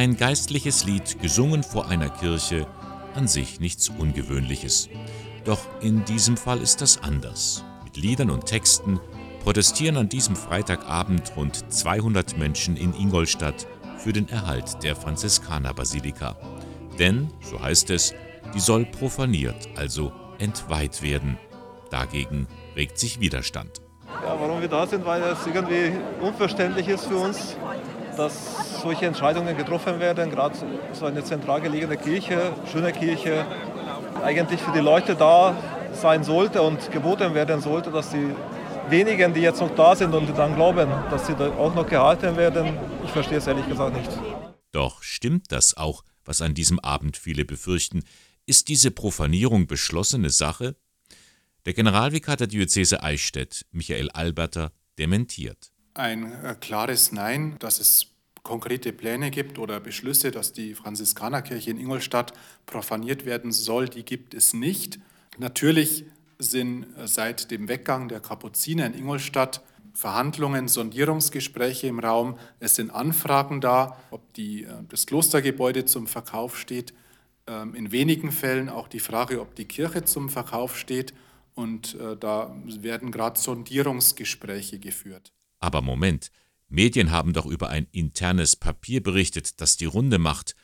Ein geistliches Lied, gesungen vor einer Kirche, an sich nichts Ungewöhnliches. Doch in diesem Fall ist das anders. Mit Liedern und Texten protestieren an diesem Freitagabend rund 200 Menschen in Ingolstadt für den Erhalt der Franziskanerbasilika. Denn, so heißt es, die soll profaniert, also entweiht werden. Dagegen regt sich Widerstand. Ja, warum wir da sind, weil es irgendwie unverständlich ist für uns, dass solche Entscheidungen getroffen werden, gerade so eine zentral gelegene Kirche, schöne Kirche, eigentlich für die Leute da sein sollte und geboten werden sollte, dass die wenigen, die jetzt noch da sind und dann glauben, dass sie da auch noch gehalten werden, ich verstehe es ehrlich gesagt nicht. Doch stimmt das auch, was an diesem Abend viele befürchten? Ist diese Profanierung beschlossene Sache? Der Generalvikar der Diözese Eichstätt, Michael Alberter, dementiert. Ein äh, klares Nein, dass es konkrete Pläne gibt oder Beschlüsse, dass die Franziskanerkirche in Ingolstadt profaniert werden soll, die gibt es nicht. Natürlich sind äh, seit dem Weggang der Kapuziner in Ingolstadt Verhandlungen, Sondierungsgespräche im Raum. Es sind Anfragen da, ob die, äh, das Klostergebäude zum Verkauf steht. Ähm, in wenigen Fällen auch die Frage, ob die Kirche zum Verkauf steht. Und da werden gerade Sondierungsgespräche geführt. Aber Moment, Medien haben doch über ein internes Papier berichtet, das die Runde macht.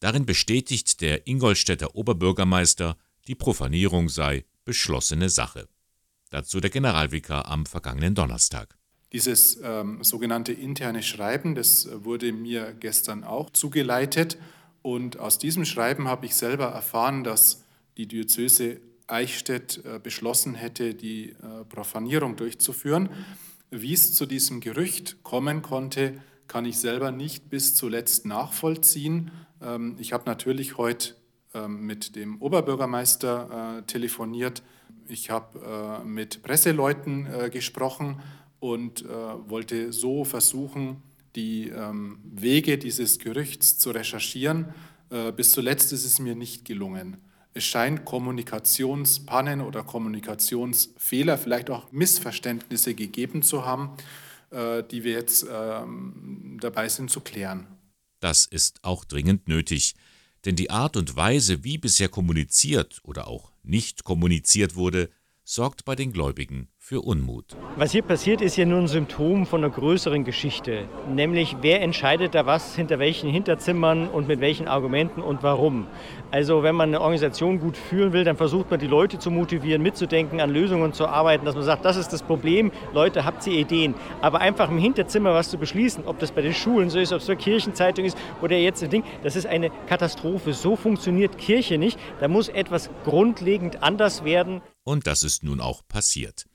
Darin bestätigt der Ingolstädter Oberbürgermeister, die Profanierung sei beschlossene Sache. Dazu der Generalvikar am vergangenen Donnerstag. Dieses ähm, sogenannte interne Schreiben, das wurde mir gestern auch zugeleitet. Und aus diesem Schreiben habe ich selber erfahren, dass die Diözese Eichstätt äh, beschlossen hätte, die äh, Profanierung durchzuführen. Wie es zu diesem Gerücht kommen konnte, kann ich selber nicht bis zuletzt nachvollziehen. Ähm, ich habe natürlich heute ähm, mit dem Oberbürgermeister äh, telefoniert. Ich habe äh, mit Presseleuten äh, gesprochen und wollte so versuchen, die ähm, Wege dieses Gerüchts zu recherchieren. Bis zuletzt ist es mir nicht gelungen. Es scheint Kommunikationspannen oder Kommunikationsfehler, vielleicht auch Missverständnisse gegeben zu haben, äh, die wir jetzt ähm, dabei sind zu klären. Das ist auch dringend nötig, denn die Art und Weise, wie bisher kommuniziert oder auch nicht kommuniziert wurde, sorgt bei den Gläubigen für Unmut. Was hier passiert, ist ja nur ein Symptom von einer größeren Geschichte. Nämlich, wer entscheidet da was, hinter welchen Hinterzimmern und mit welchen Argumenten und warum. Also, wenn man eine Organisation gut führen will, dann versucht man die Leute zu motivieren, mitzudenken, an Lösungen zu arbeiten, dass man sagt, das ist das Problem, Leute, habt ihr Ideen. Aber einfach im Hinterzimmer was zu beschließen, ob das bei den Schulen so ist, ob es bei Kirchenzeitung ist oder jetzt ein Ding, das ist eine Katastrophe. So funktioniert Kirche nicht. Da muss etwas grundlegend anders werden. Und das ist nun auch passiert.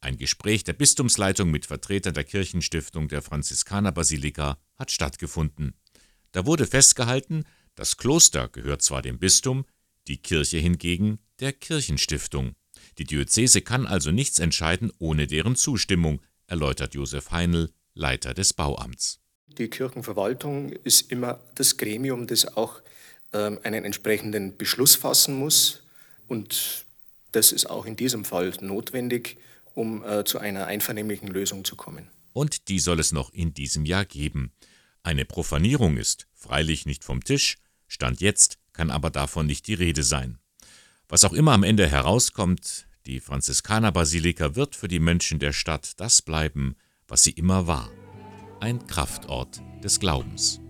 Ein Gespräch der Bistumsleitung mit Vertretern der Kirchenstiftung der Franziskanerbasilika hat stattgefunden. Da wurde festgehalten, das Kloster gehört zwar dem Bistum, die Kirche hingegen der Kirchenstiftung. Die Diözese kann also nichts entscheiden ohne deren Zustimmung, erläutert Josef Heinl, Leiter des Bauamts. Die Kirchenverwaltung ist immer das Gremium, das auch ähm, einen entsprechenden Beschluss fassen muss. Und das ist auch in diesem Fall notwendig, um äh, zu einer einvernehmlichen Lösung zu kommen. Und die soll es noch in diesem Jahr geben. Eine Profanierung ist freilich nicht vom Tisch, Stand jetzt kann aber davon nicht die Rede sein. Was auch immer am Ende herauskommt, die Franziskanerbasilika wird für die Menschen der Stadt das bleiben, was sie immer war. Ein Kraftort des Glaubens.